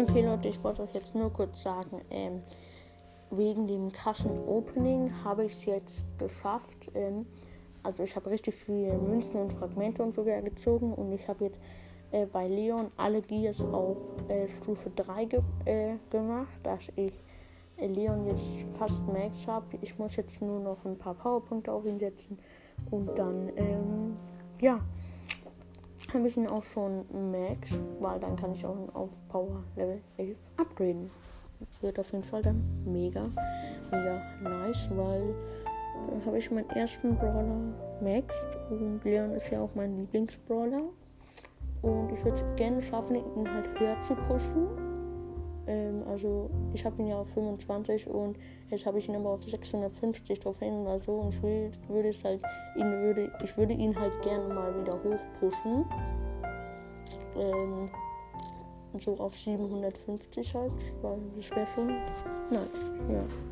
Okay, Leute, ich wollte euch jetzt nur kurz sagen, ähm, wegen dem krassen Opening habe ich es jetzt geschafft. Ähm, also ich habe richtig viele Münzen und Fragmente und sogar gezogen und ich habe jetzt äh, bei Leon alle Gears auf äh, Stufe 3 ge äh, gemacht, dass ich äh, Leon jetzt fast Max habe. Ich muss jetzt nur noch ein paar Powerpunkte auf ihn setzen und dann, ähm, ja, habe ich ihn auch schon Max, weil dann kann ich auch auf Power Level 11 upgraden. Wird auf jeden Fall dann mega, mega nice, weil dann habe ich meinen ersten Brawler maxed und Leon ist ja auch mein Lieblingsbrawler. Und ich würde es gerne schaffen, ihn halt höher zu pushen. Ähm, also ich habe ihn ja auf 25 und jetzt habe ich ihn aber auf 650 Trophäen oder so. Und ich will, würde es halt, ihn würde, ich würde ihn halt gerne mal wieder hoch pushen. Ähm, so auf 750 halt, weil das wäre schon nice, ja.